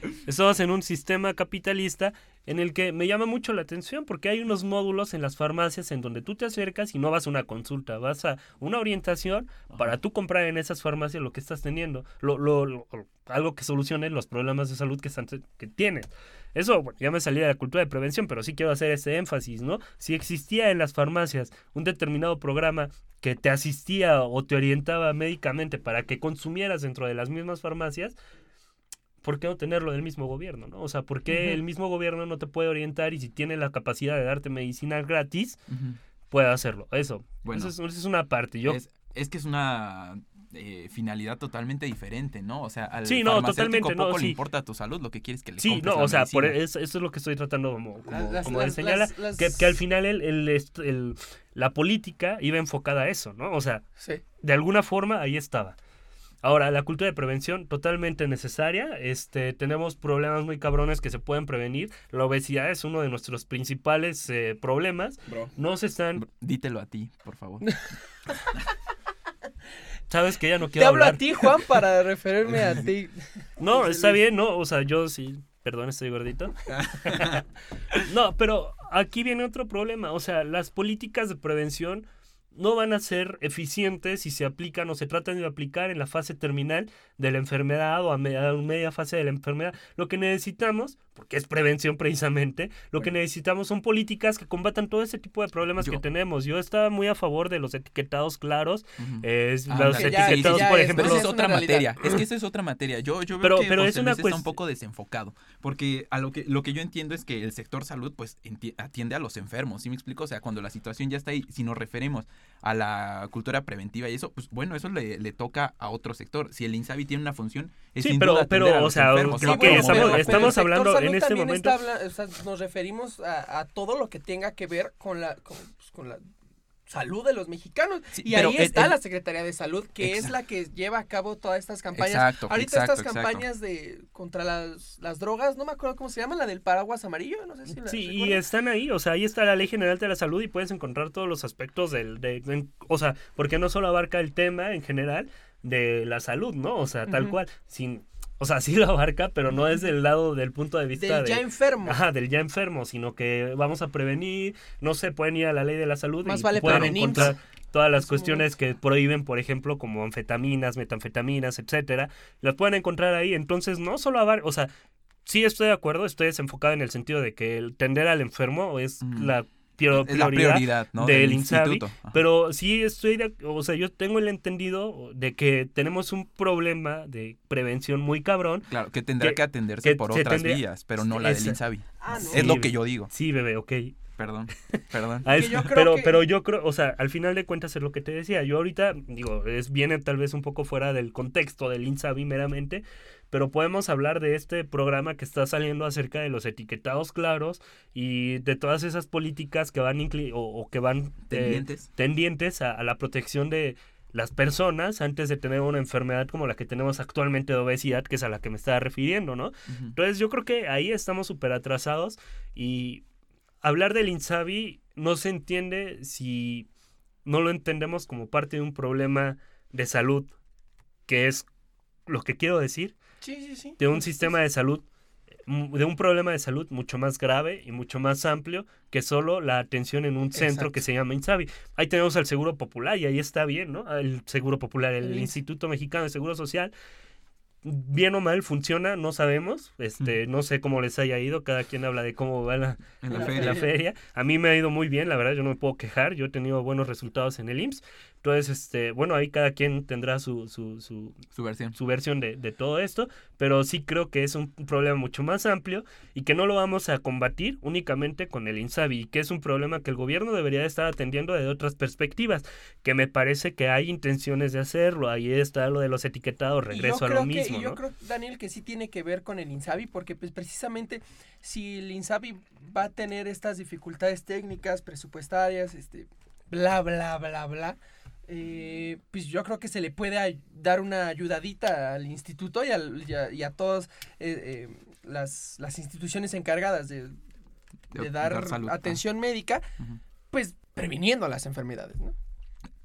Estamos en un sistema capitalista en el que me llama mucho la atención porque hay unos módulos en las farmacias en donde tú te acercas y no vas a una consulta, vas a una orientación para tú comprar en esas farmacias lo que estás teniendo, lo, lo- lo- algo que solucione los problemas de salud que, están, que tienes. Eso, bueno, ya me salí de la cultura de prevención, pero sí quiero hacer ese énfasis, ¿no? Si existía en las farmacias un determinado programa que te asistía o te orientaba médicamente para que consumieras dentro de las mismas farmacias, ¿por qué no tenerlo del mismo gobierno, no? O sea, ¿por qué el mismo gobierno no te puede orientar y si tiene la capacidad de darte medicina gratis, puede hacerlo? Eso. Bueno, eso es, una parte. Yo... Es, que es una eh, finalidad totalmente diferente, ¿no? O sea, al sí, no, totalmente, poco no, le importa tu salud, lo que quieres que le Sí, no, o sea, por eso, es lo que estoy tratando como, como, de señalar, que, que, al final el, el, el, la política iba enfocada a eso, ¿no? O sea, de alguna forma ahí estaba. Ahora, la cultura de prevención totalmente necesaria. Este, tenemos problemas muy cabrones que se pueden prevenir. La obesidad es uno de nuestros principales eh, problemas. No se están. Dítelo a ti, por favor. Sabes que ya no quiero Te hablo a ti, Juan, para referirme a ti. No, está bien, no, o sea, yo sí, perdón, estoy gordito. no, pero aquí viene otro problema, o sea, las políticas de prevención no van a ser eficientes si se aplican o se tratan de aplicar en la fase terminal de la enfermedad o a media, fase de la enfermedad. Lo que necesitamos, porque es prevención precisamente, lo que necesitamos son políticas que combatan todo ese tipo de problemas que tenemos. Yo estaba muy a favor de los etiquetados claros, los etiquetados, por ejemplo. Pero es otra materia, es que eso es otra materia. Yo, yo veo que es una está un poco desenfocado, porque a lo que, lo que yo entiendo es que el sector salud pues atiende a los enfermos, ¿sí me explico? O sea, cuando la situación ya está ahí, si nos referimos a la cultura preventiva y eso, pues bueno, eso le, le toca a otro sector. Si el INSABI tiene una función, es sí, pero, pero o sea, estamos, hablando en este momento. nos referimos a, todo lo que tenga que ver con la, con, pues, la salud de los mexicanos. y ahí está la Secretaría de Salud, que es la que lleva a cabo todas estas campañas. Exacto, Ahorita estas campañas de contra las, las, drogas, no me acuerdo cómo se llama, la del paraguas amarillo, no sé si Sí, y están ahí, o sea, ahí está la Ley General de la Salud y puedes encontrar todos los aspectos del, de, o sea, porque no solo abarca el tema en general, de la salud, ¿no? O sea, tal cual, sin... O sea, sí lo abarca, pero no es del lado del punto de vista del ya enfermo. Ajá, del ya enfermo, sino que vamos a prevenir, no se pueden ir a la ley de la salud Más y vale pueden encontrar todas las cuestiones que prohíben, por ejemplo, como anfetaminas, metanfetaminas, etcétera, las pueden encontrar ahí. Entonces, no solo abarca, o sea, sí estoy de acuerdo, estoy desenfocado en el sentido de que el tender al enfermo es la prioridad, del, INSABI, pero sí estoy, o sea, yo tengo el entendido de que tenemos un problema de prevención muy cabrón. Claro, que tendrá que, atenderse por otras vías, pero no la del INSABI. Ah, es lo que yo digo. Sí, bebé, ok. Perdón, perdón. pero, pero yo creo, o sea, al final de cuentas es lo que te decía. Yo ahorita, digo, es viene tal vez un poco fuera del contexto del INSABI meramente, pero podemos hablar de este programa que está saliendo acerca de los etiquetados claros y de todas esas políticas que van o, que van eh, tendientes, a, la protección de las personas antes de tener una enfermedad como la que tenemos actualmente de obesidad, que es a la que me estaba refiriendo, ¿no? Entonces yo creo que ahí estamos súper atrasados y hablar del INSABI no se entiende si no lo entendemos como parte de un problema de salud, que es lo que quiero decir, de un sistema de salud, mm, de un problema de salud mucho más grave y mucho más amplio que solo la atención en un centro que se llama INSABI. Ahí tenemos al Seguro Popular y ahí está bien, ¿no? El Seguro Popular, el, Instituto Mexicano de Seguro Social. Bien o mal funciona, no sabemos. Este, no sé cómo les haya ido. Cada quien habla de cómo va la, la feria. A mí me ha ido muy bien, la verdad, yo no me puedo quejar. Yo he tenido buenos resultados en el IMSS. Entonces, este, bueno, ahí cada quien tendrá su, su, su, su versión, su versión de, de, todo esto, pero sí creo que es un problema mucho más amplio y que no lo vamos a combatir únicamente con el INSABI, que es un problema que el gobierno debería estar atendiendo desde otras perspectivas, que me parece que hay intenciones de hacerlo, ahí está lo de los etiquetados, regreso a lo mismo. y yo creo, Daniel, que sí tiene que ver con el INSABI, porque pues precisamente si el INSABI va a tener estas dificultades técnicas, presupuestarias, este, bla, bla, bla, bla, eh, pues yo creo que se le puede dar una ayudadita al instituto y, a, todas eh, eh, las, instituciones encargadas de, dar, atención médica, pues previniendo las enfermedades, ¿no?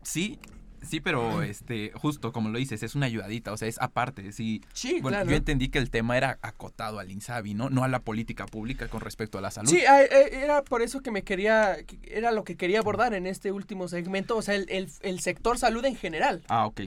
Sí, Sí, pero este, justo como lo dices, es una ayudadita, o sea, es aparte. Sí, sí bueno, yo entendí que el tema era acotado al INSABI, ¿no? No a la política pública con respecto a la salud. Sí, eh, era por eso que me quería, era lo que quería abordar en este último segmento, o sea, el, el, sector salud en general. Ah, ok.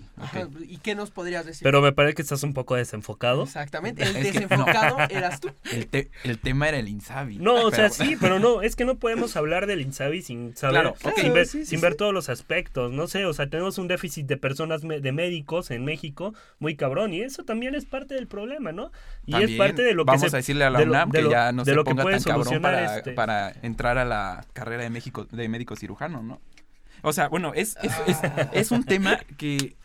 ¿Y qué nos podrías decir? Pero me parece que estás un poco desenfocado. Exactamente, el desenfocado eras tú. El, el, tema era el INSABI. No, o sea, sí, pero no, es que no podemos hablar del INSABI sin saber, sin, ver, sin ver todos los aspectos, no sé, o sea, tenemos un un déficit de personas, de médicos en México muy cabrón y eso también es parte del problema, ¿no? Y es parte de lo que vamos a decirle a la UNAM que ya no se ponga tan cabrón para, este para, entrar a la carrera de México de médico cirujano, ¿no? O sea, bueno, es, es, es, es un tema que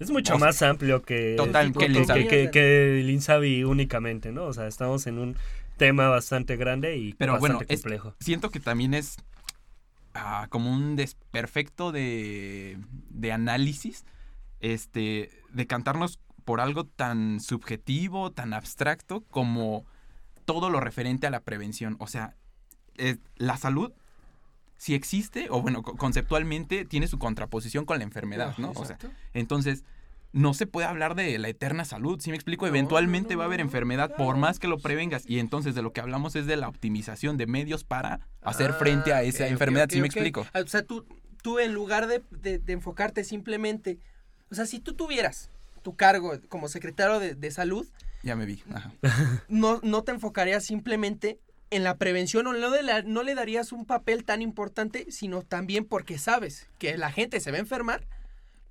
es mucho más amplio que, Total, que, el Insabi. únicamente, ¿no? O sea, estamos en un tema bastante grande y Pero bastante bueno, complejo. siento que también es como un desperfecto de, de análisis, este, de cantarnos por algo tan subjetivo, tan abstracto como todo lo referente a la prevención. O sea, la salud si existe, o bueno, conceptualmente tiene su contraposición con la enfermedad, ¿no? O sea, entonces, no se puede hablar de la eterna salud, si me explico, eventualmente va a haber enfermedad por más que lo prevengas, y entonces de lo que hablamos es de la optimización de medios para hacer frente a ah, esa enfermedad, si me explico. Ah, o sea, tú, tú en lugar de, enfocarte simplemente, o sea, si tú tuvieras tu cargo como secretario de, salud, ya me vi. No, no te enfocarías simplemente en la prevención o no, de no le darías un papel tan importante, sino también porque sabes que la gente se va a enfermar,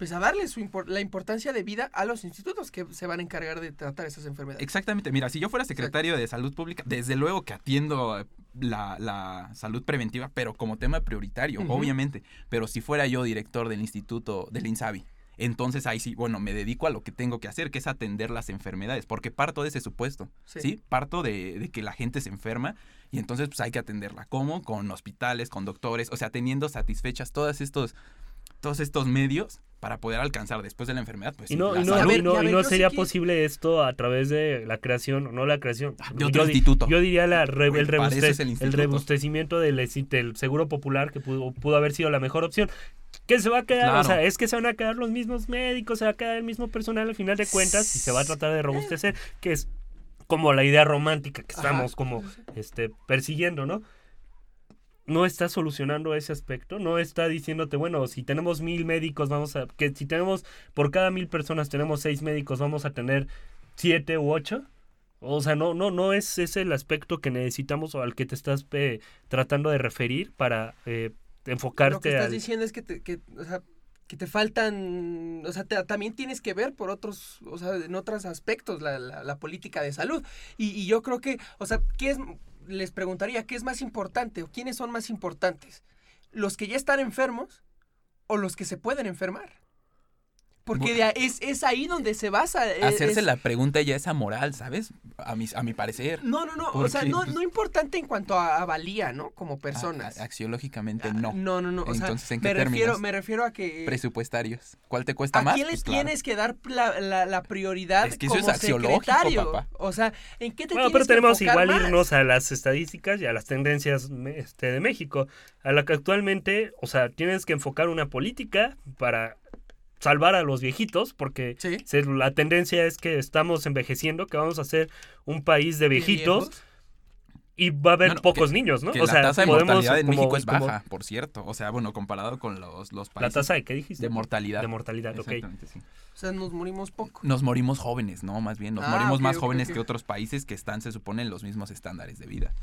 pues a darle su la importancia de vida a los institutos que se van a encargar de tratar esas enfermedades. Exactamente, mira, si yo fuera secretario de salud pública, desde luego que atiendo la, salud preventiva, pero como tema prioritario, obviamente, pero si fuera yo director del instituto del INSABI, entonces ahí sí, bueno, me dedico a lo que tengo que hacer, que es atender las enfermedades, porque parto de ese supuesto, ¿sí? Parto de, que la gente se enferma y entonces pues hay que atenderla. ¿Cómo? Con hospitales, con doctores, o sea, teniendo satisfechas todos estos, todos estos medios para poder alcanzar después de la enfermedad. Pues, y no, y no, sería posible esto a través de la creación, no la creación. Ah, de otro instituto. Yo diría la el, el, rebustecimiento del, del, seguro popular que pudo, pudo haber sido la mejor opción. ¿Qué se va a quedar? O sea, es que se van a quedar los mismos médicos, se va a quedar el mismo personal al final de cuentas y se va a tratar de robustecer, que es como la idea romántica que estamos como este persiguiendo, ¿no? No está solucionando ese aspecto, no está diciéndote, bueno, si tenemos mil médicos, vamos a, que si tenemos, por cada mil personas tenemos seis médicos, vamos a tener siete u ocho. O sea, no, no, no es ese el aspecto que necesitamos o al que te estás eh, tratando de referir para eh, enfocarte. Lo que estás diciendo es que, te, que, o sea, que te faltan, o sea, también tienes que ver por otros, o sea, en otros aspectos la, la, política de salud. Y, y, yo creo que, o sea, ¿qué es, les preguntaría, ¿qué es más importante o quiénes son más importantes? ¿Los que ya están enfermos o los que se pueden enfermar? Porque es, es ahí donde se basa. E, hacerse la pregunta ya esa moral, ¿sabes? A mi, a mi parecer. No, no, no. O sea, no, no importante en cuanto a, valía, ¿no? Como personas. axiológicamente ah, no. No, no, no. Entonces, ¿en qué me refiero, me refiero a que. Presupuestarios. ¿Cuál te cuesta más? ¿A quién les pues tienes que dar la, la, prioridad es que eso es secretario? Papá. O sea, ¿en qué te bueno, pero tenemos igual irnos a las estadísticas y a las tendencias este, de México. A la que actualmente, o sea, tienes que enfocar una política para salvar a los viejitos, porque la tendencia es que estamos envejeciendo, que vamos a ser un país de viejitos. Y va a haber pocos niños, ¿no? o sea, la tasa de mortalidad en México es baja, por cierto. O sea, bueno, comparado con los, los países. ¿La tasa de qué dijiste? De mortalidad. De mortalidad, ok. Sí. O sea, nos morimos poco. Nos morimos jóvenes, ¿no? Más bien, nos ah, morimos más jóvenes que otros países que están, se supone, en los mismos estándares de vida.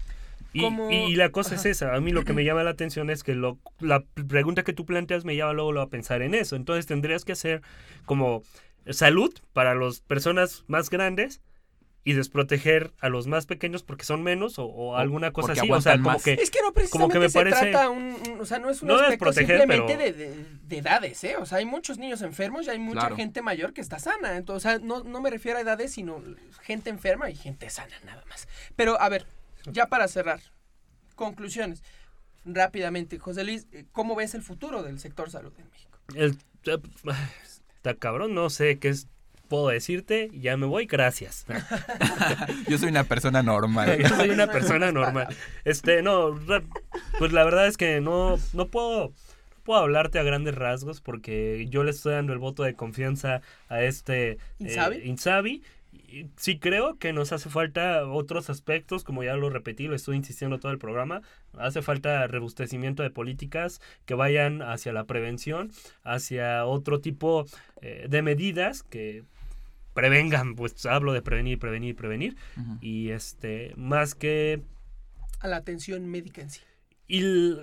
Y, la cosa es esa, a mí lo que me llama la atención es que lo, la pregunta que tú planteas me lleva luego, a pensar en eso. Entonces tendrías que hacer como salud para las personas más grandes y desproteger a los más pequeños porque son menos o, alguna cosa así. O sea, como que, es que no precisamente como que me se parece, trata un, o sea, no es un aspecto simplemente de, edades, ¿eh? O sea, hay muchos niños enfermos y hay mucha gente mayor que está sana. Entonces, o sea, no, no me refiero a edades, sino gente enferma y gente sana, nada más. Pero, a ver, ya para cerrar, conclusiones. Rápidamente, José Luis, ¿cómo ves el futuro del sector salud en México? El, está cabrón, no sé qué es, puedo decirte, ya me voy, gracias. Yo soy una persona normal. Yo soy una persona normal. Este, no, pues la verdad es que no, no puedo puedo hablarte a grandes rasgos porque yo le estoy dando el voto de confianza a este eh, Insabi sí creo que nos hace falta otros aspectos, como ya lo repetí, lo estoy insistiendo todo el programa, hace falta rebustecimiento de políticas que vayan hacia la prevención, hacia otro tipo eh, de medidas que prevengan, pues hablo de prevenir, prevenir, prevenir, y este, más que... A la atención médica en sí. Y,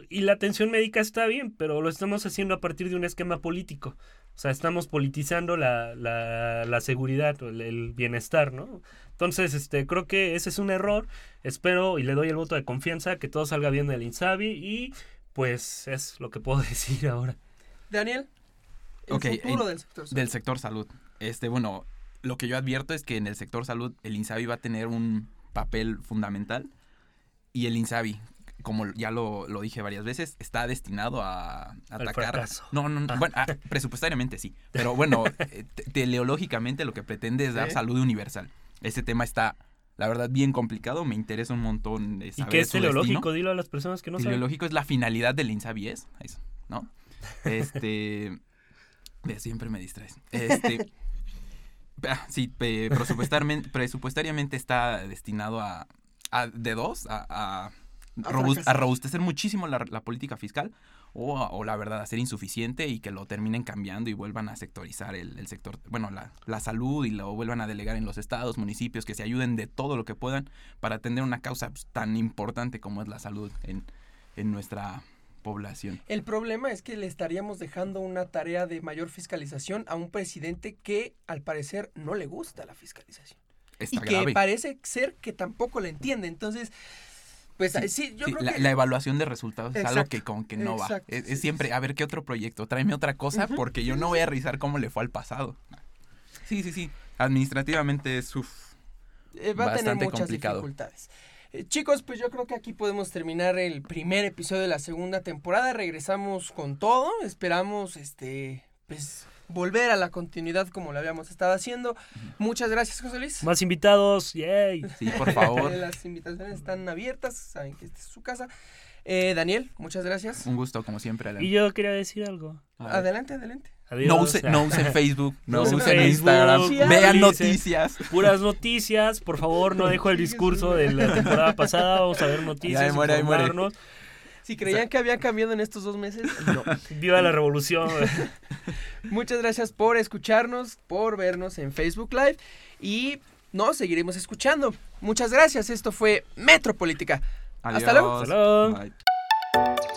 y la atención médica está bien, pero lo estamos haciendo a partir de un esquema político. O sea, estamos politizando la, la, la seguridad, o el, el bienestar, ¿no? Entonces, este, creo que ese es un error. Espero y le doy el voto de confianza que todo salga bien del INSABI y pues es lo que puedo decir ahora. Daniel, el Ok, futuro en- del sector. Del sector salud. Este, bueno, lo que yo advierto es que en el sector salud el INSABI va a tener un papel fundamental y el INSABI, como ya lo, lo dije varias veces, está destinado a Al atacar. No, no, no, bueno, ah, presupuestariamente sí, pero bueno, eh, te- teleológicamente lo que pretende es dar Sí. salud universal. Este tema está, la verdad, bien complicado, me interesa un montón ¿Y qué es destino. teleológico? Dilo a las personas que no saben. Teleológico es la finalidad del INSABI, es eso, ¿no? Este. siempre me distraes. Este. ah, sí, presupuestarmen- presupuestariamente está destinado a. a de dos, a. a, robust- fracasar. a robustecer muchísimo la, la política fiscal o, la verdad a ser insuficiente y que lo terminen cambiando y vuelvan a sectorizar el, el sector, bueno, la, la salud y lo vuelvan a delegar en los estados, municipios, que se ayuden de todo lo que puedan para atender una causa pues, tan importante como es la salud en, en nuestra población. El problema es que le estaríamos dejando una tarea de mayor fiscalización a un presidente que al parecer no le gusta la fiscalización. Está y que parece ser que tampoco la entiende. Entonces, pues sí, Sí, yo sí, creo la, que... la evaluación de resultados es algo que como que no va. Es, siempre, a ver qué otro proyecto, tráeme otra cosa porque yo no voy a revisar cómo le fue al pasado. Sí, sí, sí. Administrativamente es uf, eh, va a tener bastante muchas complicado. dificultades. Eh, chicos, pues yo creo que aquí podemos terminar el primer episodio de la segunda temporada. Regresamos con todo. Esperamos, este, pues, volver a la continuidad como lo habíamos estado haciendo. Muchas gracias, José Luis. Más invitados, yay. Sí, por favor. Las invitaciones están abiertas, saben que esta es su casa. Eh, Daniel, muchas gracias. Un gusto, como siempre, Alan. Y yo quería decir algo. Adelante, adelante. Adiós. No usen no usen Facebook, no, No usen Instagram, vean noticias. Puras noticias, por favor, no dejo el discurso de la temporada pasada, vamos a ver noticias, ahí muere, ahí muere. Si creían que había cambiado en estos dos meses, no. Viva la revolución. Muchas gracias por escucharnos, por vernos en Facebook Live y nos seguiremos escuchando. Muchas gracias. Esto fue Metropolítica. Hasta luego. Adiós. Hasta luego. Bye.